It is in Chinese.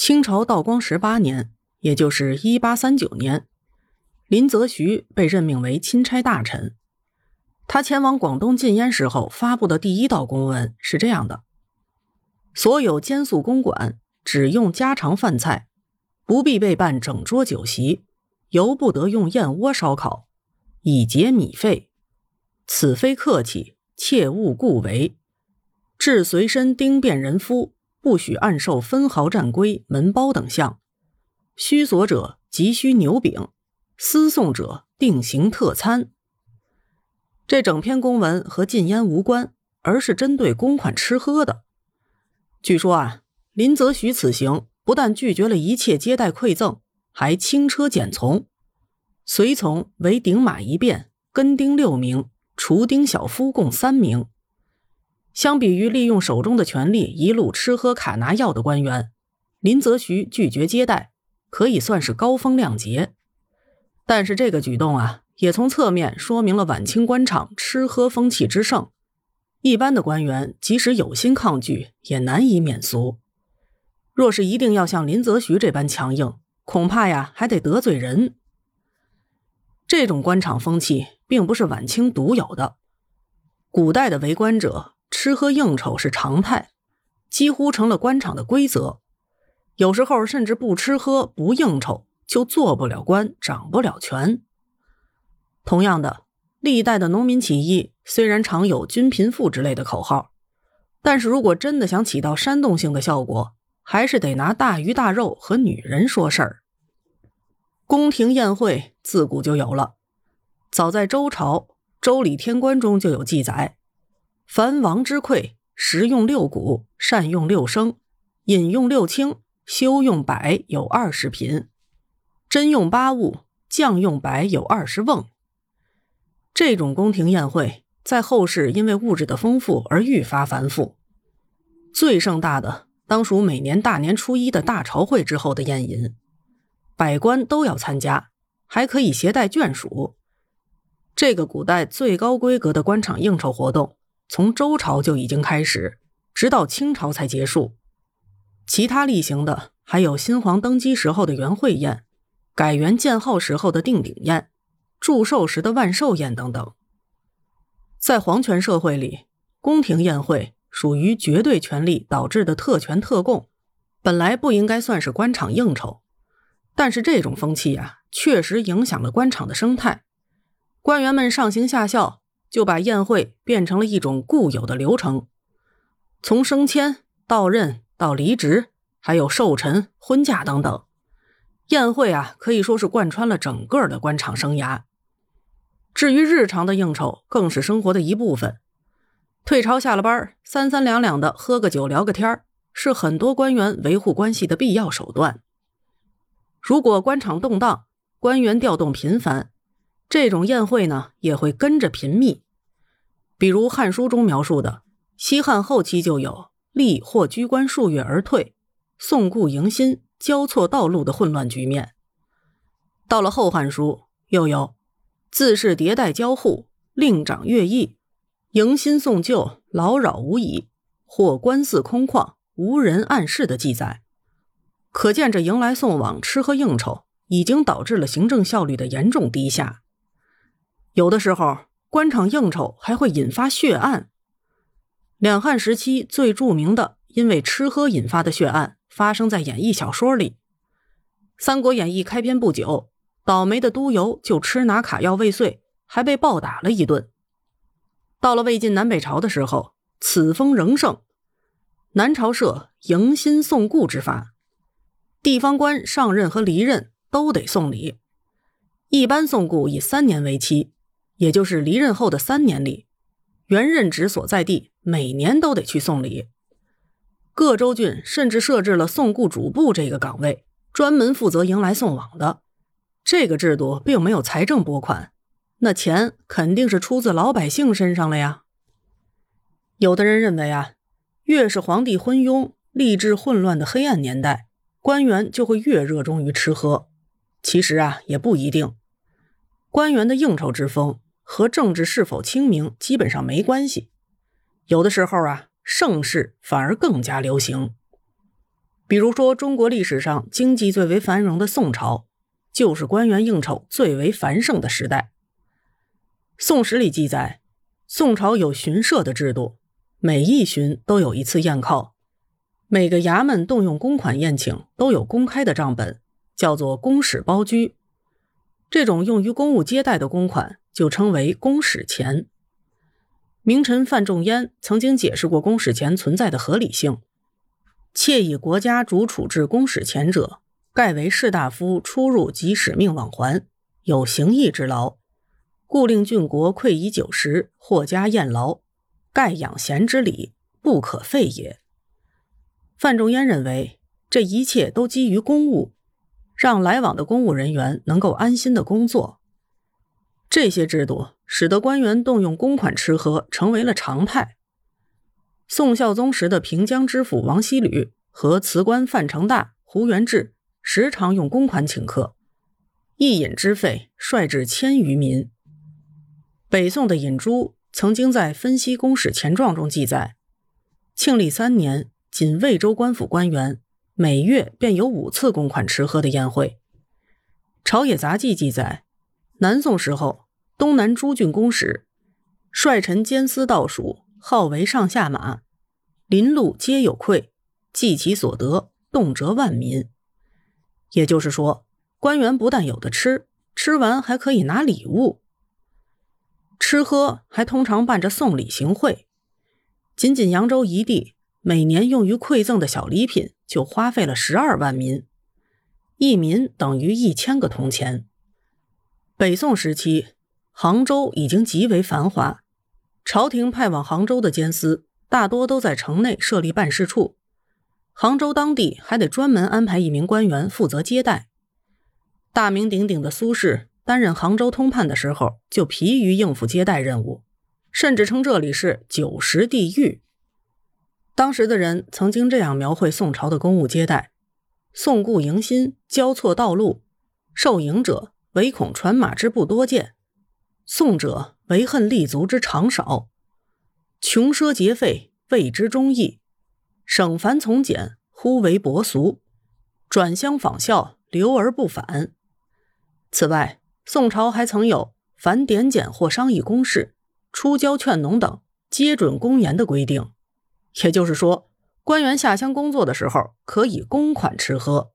清朝道光十八年，也就是一八三九年，林则徐被任命为钦差大臣。他前往广东禁烟时候发布的第一道公文是这样的：所有监宿公馆只用家常饭菜，不必备办整桌酒席，尤不得用燕窝烧烤，以节米费。此非客气，切勿故为。至随身丁便人夫，不许暗授分毫战规、门包等项。虚索者急需牛饼，私送者定行特餐。这整篇公文和禁烟无关，而是针对公款吃喝的。据说啊，林则徐此行不但拒绝了一切接待馈赠，还轻车简从，随从为顶马一便、跟丁六名、厨丁小夫共三名。相比于利用手中的权力一路吃喝卡拿药的官员，林则徐拒绝接待，可以算是高风亮节。但是这个举动啊。也从侧面说明了晚清官场吃喝风气之盛，一般的官员即使有心抗拒，也难以免俗。若是一定要像林则徐这般强硬，恐怕呀还得得罪人。这种官场风气并不是晚清独有的，古代的为官者吃喝应酬是常态，几乎成了官场的规则。有时候甚至不吃喝不应酬，就做不了官，掌不了权。同样的，历代的农民起义虽然常有“均贫富”之类的口号，但是如果真的想起到煽动性的效果，还是得拿大鱼大肉和女人说事儿。宫廷宴会自古就有了，早在周朝《周礼天官》中就有记载：凡王之馈，食用六谷，善用六升，饮用六清，修用百有二十品，真用八物，酱用百有二十瓮。这种宫廷宴会在后世因为物质的丰富而愈发繁复。最盛大的当属每年大年初一的大朝会之后的宴饮，百官都要参加，还可以携带眷属。这个古代最高规格的官场应酬活动，从周朝就已经开始，直到清朝才结束。其他例行的还有新皇登基时候的元会宴，改元建号时候的定鼎宴。祝寿时的万寿宴等等，在皇权社会里，宫廷宴会属于绝对权力导致的特权特供，本来不应该算是官场应酬。但是这种风气啊，确实影响了官场的生态。官员们上行下效，就把宴会变成了一种固有的流程。从升迁到任到离职，还有寿辰、婚嫁等等，宴会啊，可以说是贯穿了整个的官场生涯。至于日常的应酬，更是生活的一部分。退朝下了班，三三两两的喝个酒、聊个天是很多官员维护关系的必要手段。如果官场动荡，官员调动频繁，这种宴会呢也会跟着频密。比如《汉书》中描述的，西汉后期就有吏或居官数月而退，送故迎新，交错道路的混乱局面。到了《后汉书》，又有。自是迭代交互，令长乐毅，迎新送旧，劳扰无已，或官司空旷，无人暗示的记载，可见这迎来送往、吃喝应酬，已经导致了行政效率的严重低下。有的时候，官场应酬还会引发血案。两汉时期最著名的因为吃喝引发的血案，发生在演义小说里，《三国演义》开篇不久。倒霉的督邮就吃拿卡要未遂，还被暴打了一顿。到了魏晋南北朝的时候，此风仍盛。南朝设迎新送故之法，地方官上任和离任都得送礼。一般送故以三年为期，也就是离任后的三年里，原任职所在地每年都得去送礼。各州郡甚至设置了送故主簿这个岗位，专门负责迎来送往的。这个制度并没有财政拨款，那钱肯定是出自老百姓身上了呀。有的人认为啊，越是皇帝昏庸、吏治混乱的黑暗年代，官员就会越热衷于吃喝。其实啊，也不一定。官员的应酬之风和政治是否清明基本上没关系。有的时候啊，盛世反而更加流行。比如说，中国历史上经济最为繁荣的宋朝，就是官员应酬最为繁盛的时代。《宋史》里记载，宋朝有巡社的制度，每一巡都有一次宴考，每个衙门动用公款宴请都有公开的账本，叫做公使包居。这种用于公务接待的公款就称为公使钱。名臣范仲淹曾经解释过公使钱存在的合理性：窃以国家主处置公使钱者，盖为士大夫出入及使命往还，有行义之劳。故令郡国馈以酒食，或加宴劳，盖养贤之礼，不可废也。范仲淹认为，这一切都基于公务，让来往的公务人员能够安心的工作。这些制度使得官员动用公款吃喝成为了常态。宋孝宗时的平江知府王希吕和辞官范成大、胡元志时常用公款请客，一饮之费率至千余民。北宋的尹洙曾经在《分析公使钱状》中记载，庆历三年，仅魏州官府官员每月便有五次公款吃喝的宴会。《朝野杂记》记载，南宋时候，东南诸郡公使率臣监司倒数，号为上下马，临路皆有馈，计其所得，动辄万民。也就是说，官员不但有的吃，吃完还可以拿礼物。吃喝还通常伴着送礼行贿，仅仅扬州一地每年用于馈赠的小礼品就花费了十二万民，一民等于一千个铜钱。北宋时期，杭州已经极为繁华，朝廷派往杭州的监司大多都在城内设立办事处，杭州当地还得专门安排一名官员负责接待。大名鼎鼎的苏轼。担任杭州通判的时候，就疲于应付接待任务，甚至称这里是酒食地狱。当时的人曾经这样描绘宋朝的公务接待：宋故迎新，交错道路，受迎者唯恐传马之不多见，宋者唯恨立足之长少，穷奢节费，谓之忠义；省繁从简，忽为薄俗，转乡仿效，留而不返。此外，宋朝还曾有凡点检或商议公事、出交劝农等皆准公言的规定，也就是说，官员下乡工作的时候可以公款吃喝。